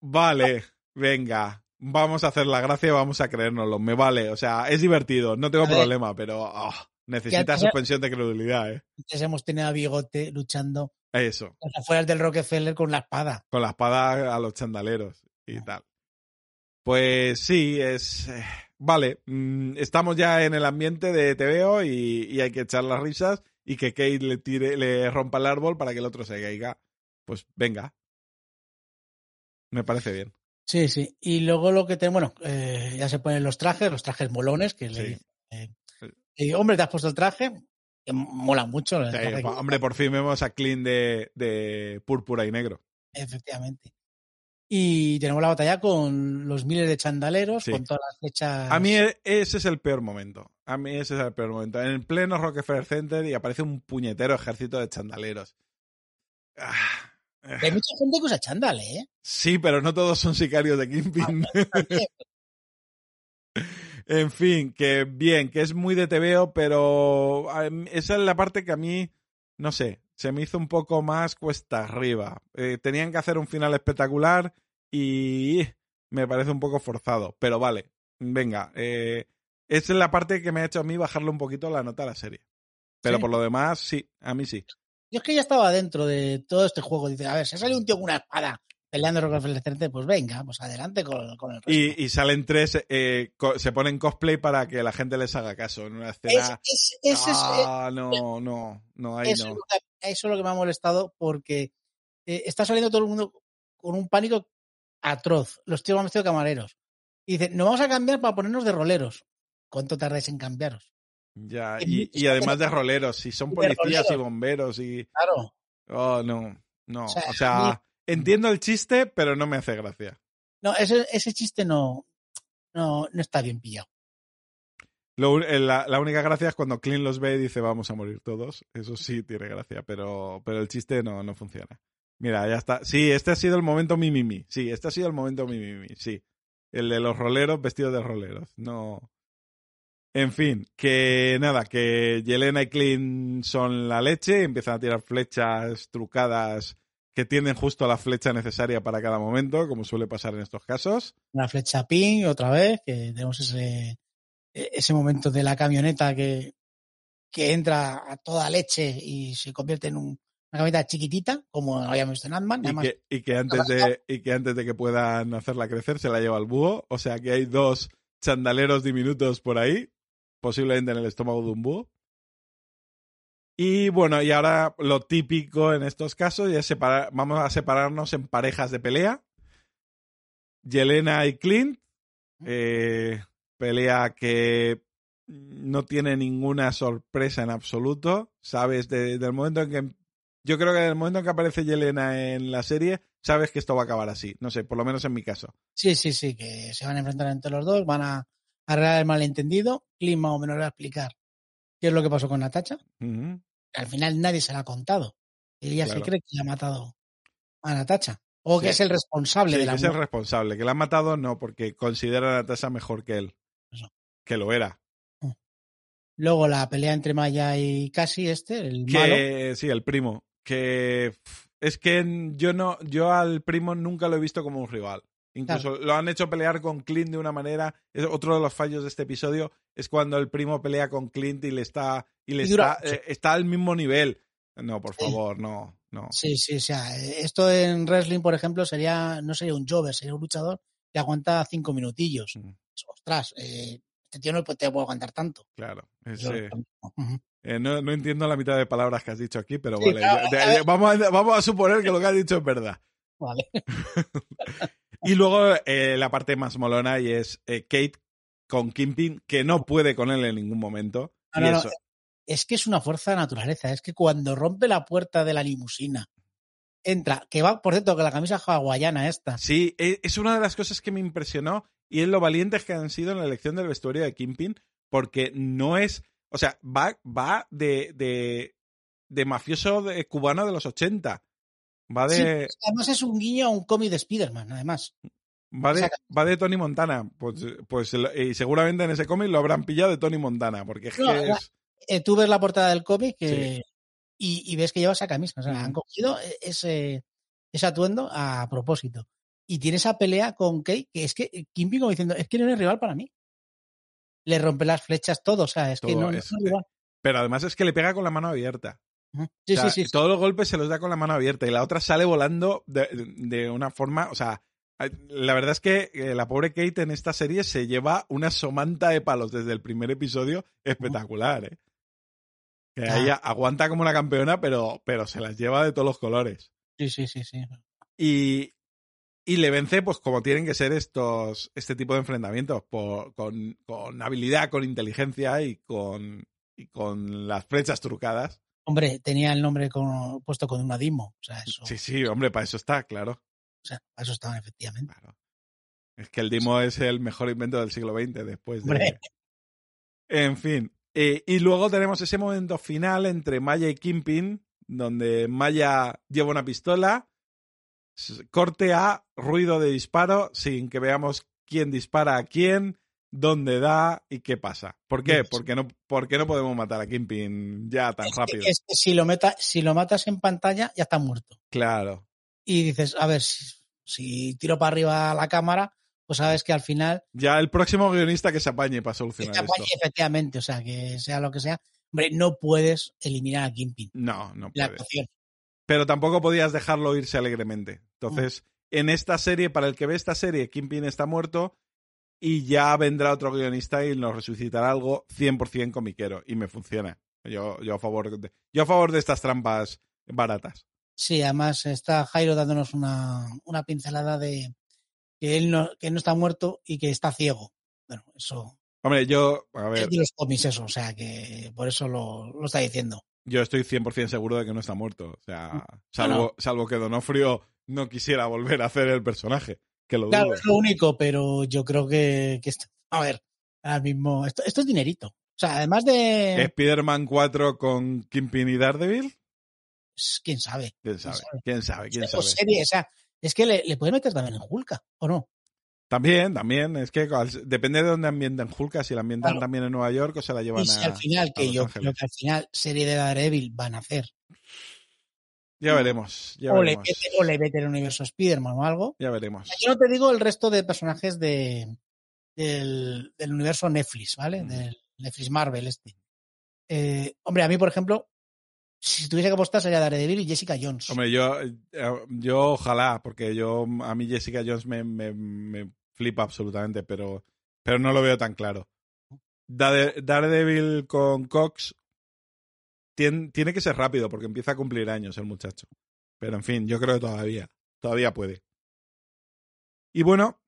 Vale, venga. Vamos a hacer la gracia y vamos a creérnoslo. Me vale. O sea, es divertido. No tengo problema, pero ah, necesita Ya- suspensión de credulidad, ¿eh? Antes hemos tenido a Bigote luchando Eso. las afueras del Rockefeller con la espada. Con la espada a los chandaleros y tal. Pues sí, es. eh, Vale, mm, estamos ya en el ambiente de TVO y, y hay que echar las risas y que Kate le tire, le rompa el árbol para que el otro se caiga. Pues venga. Me parece bien. Sí, sí. Y luego lo que tenemos, bueno, eh, ya se ponen los trajes, los trajes molones, que le dicen, eh, eh, hombre, ¿te has puesto el traje? Que mola mucho. Sí, que- hombre, por fin vemos a Clint de, de púrpura y negro. Efectivamente. Y tenemos la batalla con los miles de chandaleros, Sí. con todas las flechas. A mí e- ese es el peor momento. A mí ese es el peor momento. En el pleno Rockefeller Center y aparece un puñetero ejército de chandaleros. Ah. Hay mucha gente que usa chándal, ¿eh? Sí, pero no todos son sicarios de Kingpin. en fin, que bien, que es muy de TVO, pero a mí- esa es la parte que a mí, no sé, se me hizo un poco más cuesta arriba. Eh, tenían que hacer un final espectacular y me parece un poco forzado, pero vale, venga, eh, esa es la parte que me ha hecho a mí bajarle un poquito la nota a la serie. Pero ¿Sí? por lo demás, sí, a mí sí. Yo es que ya estaba dentro de todo este juego. Dice, a ver, si sale un tío con una espada peleando Rockefeller Center, pues venga, pues adelante con, con el resto. Y, y salen tres, eh, co- se ponen cosplay para que la gente les haga caso en una Es- escena. es- es- ah, no, no, no, ahí eso, no. es lo que, eso es lo que me ha molestado porque eh, está saliendo todo el mundo con un pánico atroz. Los tíos van vestidos de camareros. Y dicen, nos vamos a cambiar para ponernos de roleros. ¿Cuánto tardáis en cambiaros? Ya, y, además de roleros, si son policías y bomberos y... Claro. Oh, no, no. O sea, O entiendo el chiste, pero no me hace gracia. No, ese, ese chiste no, no, no está bien pillado. Eh, la, única gracia es cuando Clint los ve y dice vamos a morir todos. Eso sí tiene gracia, pero, pero el chiste no, no funciona. Mira, ya está. Sí, este ha sido el momento mimimi. Sí, este ha sido el momento mimimi. Sí. El de los roleros vestidos de roleros. No. En fin, que nada, que Yelena y Clint son la leche, empiezan a tirar flechas trucadas que tienen justo la flecha necesaria para cada momento, como suele pasar en estos casos. Una flecha ping otra vez, que tenemos ese, ese momento de la camioneta que, que entra a toda leche y se convierte en un- una camioneta chiquitita, como habíamos visto en Ant-Man. Y que, y, que antes de, y que antes de que puedan hacerla crecer se la lleva al búho. O sea que hay dos chandaleros diminutos por ahí, posiblemente en el estómago de un búho. Y bueno, y ahora lo típico en estos casos es separar, vamos a separarnos en parejas de pelea. Yelena y Clint. eh, pelea que no tiene ninguna sorpresa en absoluto. Sabes, desde el momento en que yo creo que desde el momento en que aparece Yelena en la serie, sabes que esto va a acabar así. No sé, por lo menos en mi caso. Sí, sí, sí, que se van a enfrentar entre los dos, van a arreglar el malentendido. Clint más o menos va a explicar qué es lo que pasó con Natacha. Al final nadie se la ha contado. Ella Claro. se cree que le ha matado a Natacha. O que es el responsable Sí, de la que es el responsable. Que la han matado, no, porque considera a Natasha mejor que él. Que lo era. Luego la pelea entre Maya y Cassie, este, el malo. Que, sí, el primo. Que Es que yo no, yo al primo nunca lo he visto como un rival. Incluso lo han hecho pelear con Clint de una manera. Es otro de los fallos de este episodio es cuando el primo pelea con Clint y le está y le está, eh, está al mismo nivel. No, por favor, no, no. Sí, sí, o sea, esto en wrestling, por ejemplo, sería no sería un jobber, sería un luchador que aguanta cinco minutillos. Mm. Ostras, eh, este tío no te puede aguantar tanto. Claro. Eh, no, no, entiendo la mitad de palabras que has dicho aquí, pero vale. vamos, a, vamos a suponer que lo que has dicho es verdad. Vale. y luego eh, la parte más molona y es eh, Kate con Kimping, que no puede con él en ningún momento. Es que es una fuerza de naturaleza. Es que cuando rompe la puerta de la limusina, entra, que va, por cierto, que la camisa hawaiana esta. Sí, e, es una de las cosas que me impresionó y es lo valientes que han sido en la elección del vestuario de Kimping, porque no es o sea, va, va de, de, de mafioso cubano de los 80. Va de. además es un guiño a un cómic de Spider-Man, además. Va de, va de Tony Montana. Pues, pues y seguramente en ese cómic lo habrán pillado de Tony Montana, porque es que es... Eh, tú ves la portada del cómic y, y, ves que lleva esa camisa. O sea, han cogido e, ese, ese atuendo a propósito. Y tiene esa pelea con Kate, que es que Kimby como diciendo, es que no es rival para mí le rompe las flechas todo, o sea, es que no, es, igual. Pero además es que le pega con la mano abierta. Sí, sí, sí, Todos los golpes se los da con la mano abierta y la otra sale volando de, una forma, o sea, la verdad es que eh, la pobre Kate en esta serie se lleva una somanta de palos desde el primer episodio espectacular, ¿eh? Que ella aguanta como una campeona, pero, pero se las lleva de todos los colores. Sí, sí, sí, sí. Y, y le vence, pues como tienen que ser estos, este tipo de enfrentamientos, por, con, con, habilidad, con inteligencia y con, y con las flechas trucadas. Hombre, tenía el nombre con, puesto con un Dimo. O sea, eso... Sí, sí, hombre, para eso está, claro. O sea, para eso estaban, efectivamente. Claro. Es que el Dimo es el mejor invento del siglo XX después de. En fin. Eh, y luego tenemos ese momento final entre Maya y Kimpin, donde Maya lleva una pistola corte a ruido de disparo sin que veamos quién dispara a quién, dónde da y qué pasa. ¿Por qué? Porque no, porque no podemos matar a Kimpin ya tan rápido. Es que si, lo meta, si lo matas en pantalla, ya está muerto. Claro. Y dices, a ver, si, tiro para arriba la cámara, pues sabes que al final. Ya el próximo guionista que se apañe para solucionar que se apañe, efectivamente, o sea, que sea lo que sea. Hombre, no puedes eliminar a Kimpin. No, no puedes pero tampoco podías dejarlo irse alegremente. Entonces, en esta serie, para el que ve esta serie, Kingpin está muerto y ya vendrá otro guionista y nos resucitará algo 100% comiquero y me funciona. Yo, yo, a favor de, yo a favor de estas trampas baratas. Sí, además está Jairo dándonos una, una pincelada de que él no, que no está muerto y que está ciego. Bueno, eso. Hombre, yo, a ver. los cómics eso, o sea que por eso lo, lo está diciendo yo estoy 100% seguro de que no está muerto. O sea, mm, salvo, salvo que Donofrio no quisiera volver a hacer el personaje. Que lo claro, es lo único, pero yo creo que, que a ver, ahora mismo, esto, esto es dinerito. O sea, además de. ¿Spider-Man 4 con Kingpin y Daredevil? ¿Quién sabe? ¿Quién sabe? ¿Quién sabe? ¿Quién sabe? Serie, o sea, es que le, le puede meter también en Hulka, ¿o no? También, también. Es que depende de dónde ambienten Hulk, si la ambientan también en Nueva York o se la llevan y si al final, que yo creo que al final serie de Daredevil van a hacer. Ya veremos. Ya o, veremos. Le o le meten el universo Spider-Man o algo. Ya veremos. Yo no te digo el resto de personajes de, del, del universo Netflix, ¿vale? Mm. Del Netflix Marvel este. Eh, hombre, a mí, por ejemplo, si tuviese que apostar sería Daredevil y Jessica Jones. Hombre, yo, eh, yo ojalá, porque yo a mí Jessica Jones me, me, me flipa absolutamente, pero, pero no lo veo tan claro. Daredevil con Cox tiene, tiene que ser rápido porque empieza a cumplir años el muchacho. Pero en fin, yo creo que todavía, todavía puede. Y bueno,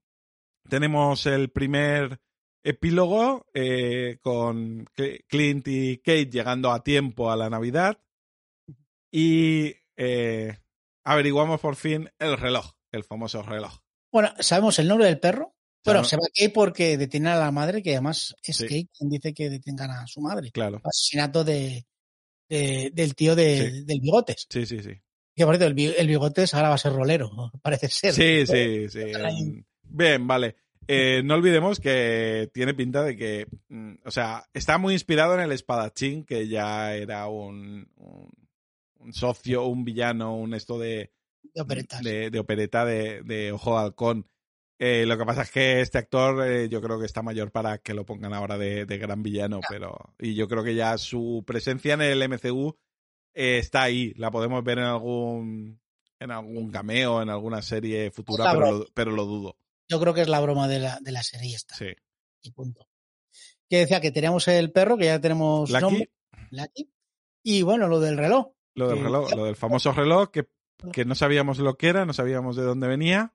tenemos el primer epílogo eh, con Clint y Kate llegando a tiempo a la Navidad y eh, averiguamos por fin el reloj, el famoso reloj. Bueno, sabemos el nombre del perro, pero se va Kate porque detiene a la madre, que además es Kate quien dice que detengan a su madre. Claro. Asesinato de, del tío de, del Bigotes. Sí, sí, sí. Que por el, el Bigotes ahora va a ser rolero, parece ser. Sí, sí, sí. Bien, vale. Eh, no olvidemos que tiene pinta de que, mm, o sea, está muy inspirado en el espadachín, que ya era un un socio, un villano, un esto de, De operetas. de, de opereta de, de Ojo de Halcón. Eh, lo que pasa es que este actor eh, yo creo que está mayor para que lo pongan ahora de, de gran villano, pero y yo creo que ya su presencia en el MCU eh, está ahí, la podemos ver en algún en algún cameo, en alguna serie futura, pero lo, pero lo dudo. Yo creo que es la broma de la, de la serie esta. Sí. Y punto. Que decía que teníamos el perro, que ya tenemos Lucky, nombre, Lucky. Y bueno, lo del reloj. Lo del reloj, lo del famoso reloj que, que no sabíamos lo que era, no sabíamos de dónde venía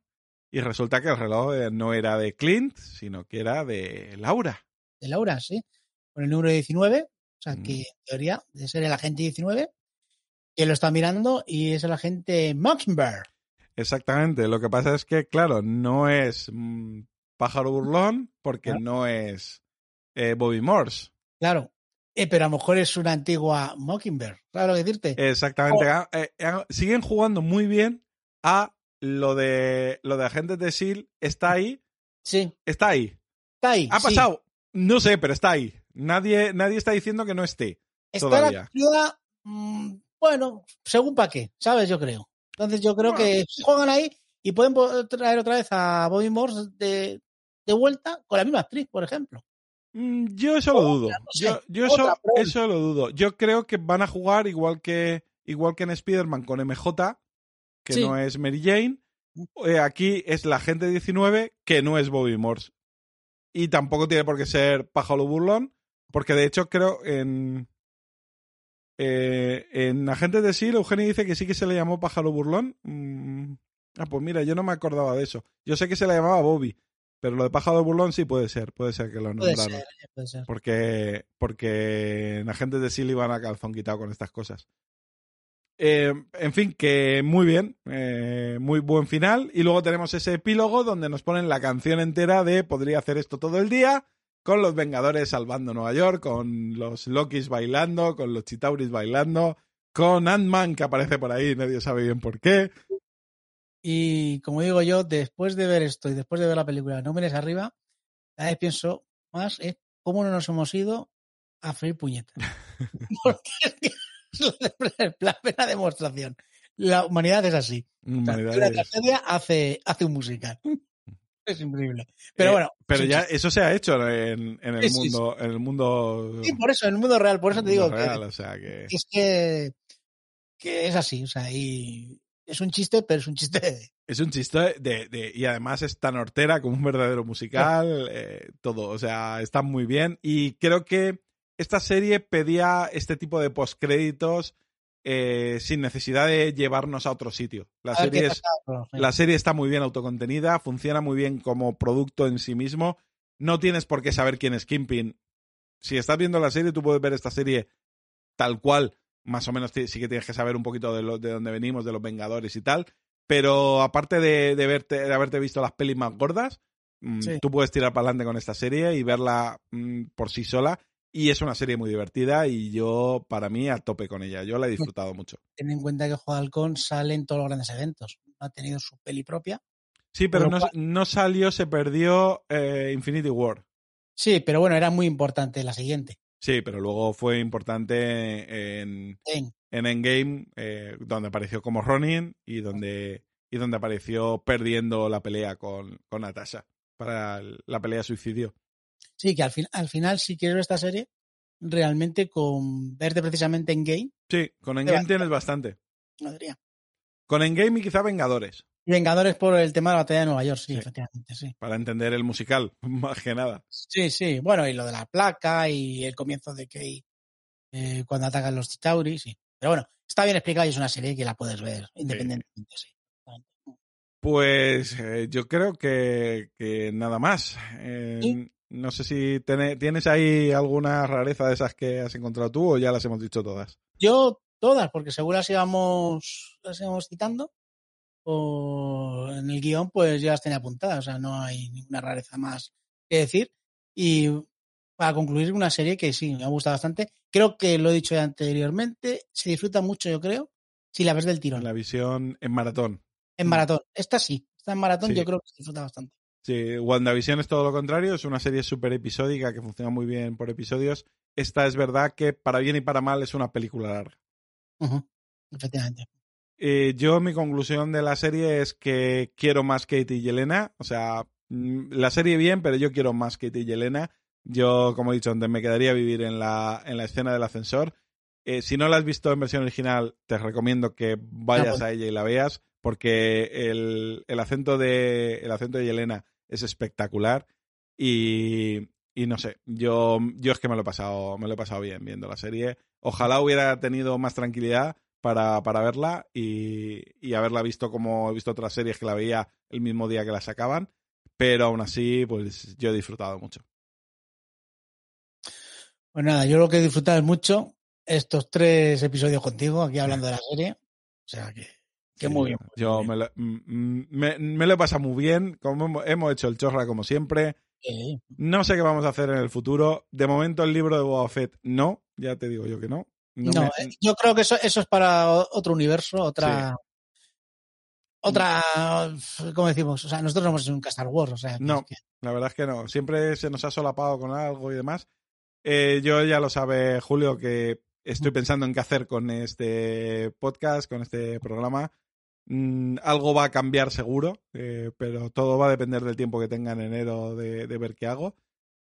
y resulta que el reloj eh, no era de Clint, sino que era de Laura. de Laura, sí, con el número 19, o sea Mm. que en teoría debe ser el agente 19, que lo está mirando y es el agente Mockingbird. Exactamente. Lo que pasa es que, claro, no es mm, pájaro burlón porque Claro. no es eh, Bobby Morse. Claro, Eh, pero a lo mejor es una antigua Mockingbird, ¿sabes lo que decirte? Exactamente. Oh. Ah, eh, siguen jugando muy bien a lo de lo de agentes de SEAL. Está ahí, sí, está ahí. está ahí. Ha sí. pasado. No sé, pero está ahí. Nadie, nadie está diciendo que no esté. Está todavía. la ciudad, mm, bueno, según para qué, ¿sabes? Yo creo. Entonces yo creo Bueno, que juegan ahí y pueden traer otra vez a Bobby Morse de, de vuelta con la misma actriz, por ejemplo. Mm, Yo eso lo dudo. Yo, eso, eso lo dudo. Yo creo que van a jugar igual que, igual que en Spider-Man con MJ, que Sí. no es Mary Jane. Eh, aquí es la gente 19, que no es Bobby Morse. Y tampoco tiene por qué ser pájaro burlón, porque de hecho creo en. eh, en Agentes de S.H.I.E.L.D. Eugenio dice que sí que se le llamó pájaro burlón. Mm, ah, pues mira, yo no me acordaba de eso. Yo sé que se le llamaba Bobby, pero lo de pájaro burlón sí puede ser, puede ser que lo Puede nombraron. ser, eh, puede ser. Porque, porque en agentes de SEAL iban a calzón quitado con estas cosas. Eh, en fin, que muy bien, eh, muy buen final. Y luego tenemos ese epílogo donde nos ponen la canción entera de Podría hacer esto todo el día, con los Vengadores salvando Nueva York, con los Lokis bailando, con los Chitauris bailando, con Ant-Man que aparece por ahí, nadie sabe bien por qué. Y como digo yo, después de ver esto y después de ver la película No mires arriba, cada vez pienso más es cómo no nos hemos ido a freír puñetas. Porque es la plena demostración. La humanidad es así. Humanidad es- tragedia hace, hace un musical. Es increíble. Pero Eh, bueno. Pero es un ya eso se ha hecho en, en el Sí, mundo, en el mundo, Sí, por eso, en el mundo real, por eso te digo real, que, o sea que es que, que es así. O sea, y es un chiste, pero es un chiste Es un chiste de, de- y además es tan hortera como un verdadero musical, eh, todo, o sea, está muy bien y creo que esta serie pedía este tipo de postcréditos eh, sin necesidad de llevarnos a otro sitio. La serie, es- la serie está muy bien autocontenida, funciona muy bien como producto en sí mismo, no tienes por qué saber quién es Kimpin. Si estás viendo la serie, tú puedes ver esta serie tal cual, más o menos sí que tienes que saber un poquito de, lo, de dónde venimos, de los Vengadores y tal, pero aparte de, de verte, de haberte visto las pelis más gordas, mm, Sí. tú puedes tirar para adelante con esta serie y verla mm, por sí sola. Y es una serie muy divertida y yo, para mí, a tope con ella. Yo la he disfrutado mucho. ten en cuenta que de Halcón sale en todos los grandes eventos. Ha tenido su peli propia. Sí, pero Pero no, no salió, se perdió eh, Infinity War. Sí, pero bueno, era muy importante la siguiente. Sí, pero luego fue importante en, En- en Endgame, eh, donde apareció como Ronin y donde, y donde apareció perdiendo la pelea con, con Natasha para la pelea suicidio. sí, que al, fin, al final, si quieres ver esta serie, realmente con verte precisamente en game, Sí, con Endgame tienes bastante. podría. Con Endgame y quizá Vengadores, Vengadores por el tema de la batalla de Nueva York, sí, Sí. efectivamente, sí. para entender el musical, más que nada. Sí, sí. Bueno, y lo de la placa y el comienzo de Kay eh, cuando atacan los Chitauri, sí. Pero bueno, está bien explicado y es una serie que la puedes ver independientemente, sí. Pues eh, yo creo que, que nada más. Eh, Sí. No sé si tiene- tienes ahí alguna rareza de esas que has encontrado tú o ya las hemos dicho todas. Yo todas, porque según las íbamos, las íbamos citando, o en el guion, pues ya las tenía apuntadas, o sea, no hay ninguna rareza más que decir. Y para concluir, una serie que sí, me ha gustado bastante. Creo que lo he dicho anteriormente, se disfruta mucho, yo creo, si la ves del tirón, la visión en maratón. en maratón. Esta sí, esta en maratón Sí. yo creo que se disfruta bastante. Sí, WandaVision es todo lo contrario, es una serie súper episódica que funciona muy bien por episodios. Esta es verdad que para bien y para mal es una película larga. Efectivamente. Eh, yo, mi conclusión de la serie es que quiero más Katie y Yelena. O sea, mm, la serie bien, pero yo quiero más Katie y Yelena. Yo, como he dicho antes, me quedaría a vivir en la, en la escena del ascensor. Eh, si no la has visto en versión original, te recomiendo que vayas a ella y la veas, porque el, el, acento de, el acento de Yelena es espectacular. Y, y no sé, yo, yo es que me lo he pasado, me lo he pasado bien viendo la serie. Ojalá hubiera tenido más tranquilidad para, para verla y, y, haberla visto como he visto otras series que la veía el mismo día que la sacaban. Pero aún así, pues yo he disfrutado mucho. Pues nada, yo lo que he disfrutado es mucho estos tres episodios contigo, aquí hablando de la serie. O sea que, que muy bien. Yo Me, lo, me, me, lo he pasado muy bien, como hemos, hemos hecho el chorra como siempre. Sí. No sé qué vamos a hacer en el futuro. De momento el libro de Boba Fett no, ya te digo yo que no. No, no me... yo creo que eso, eso es para otro universo, otra... Sí. Otra, ¿cómo decimos? O sea, nosotros no hemos hecho nunca Star Wars, o sea... No, es que... la verdad es que no. Siempre se nos ha solapado con algo y demás. Eh, yo ya lo sabe Julio que estoy pensando en qué hacer con este podcast, con este programa. Mm, algo va a cambiar seguro, eh, pero todo va a depender del tiempo que tenga en enero de, de ver qué hago.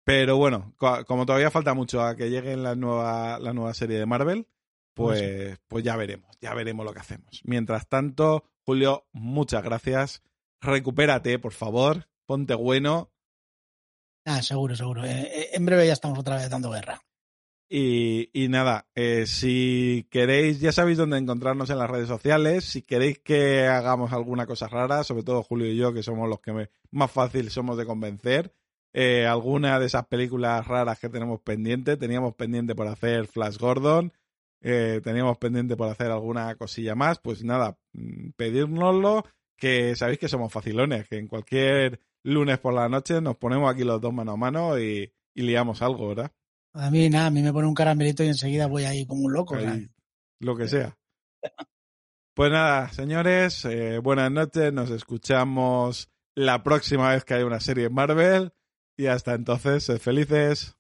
Pero bueno, co como todavía falta mucho a que llegue la nueva, la nueva serie de Marvel, pues, pues ya veremos, ya veremos lo que hacemos. Mientras tanto, Julio, muchas gracias. Recupérate, por favor, ponte bueno. Ah, seguro, seguro. Eh, en breve ya estamos otra vez dando guerra. Y, y, nada, eh, si queréis, ya sabéis dónde encontrarnos en las redes sociales. Si queréis que hagamos alguna cosa rara, sobre todo Julio y yo, que somos los que me, más fácil somos de convencer, eh, alguna de esas películas raras que tenemos pendiente. Teníamos pendiente por hacer Flash Gordon, eh, teníamos pendiente por hacer alguna cosilla más. Pues nada, pedírnoslo, que sabéis que somos facilones, que en cualquier lunes por la noche nos ponemos aquí los dos mano a mano y, y liamos algo, ¿verdad? A mí nada, a mí me pone un caramelito y enseguida voy ahí como un loco. Ahí, lo que sea. Pues nada, señores, eh, buenas noches. Nos escuchamos la próxima vez que haya una serie en Marvel. Y hasta entonces, sed felices.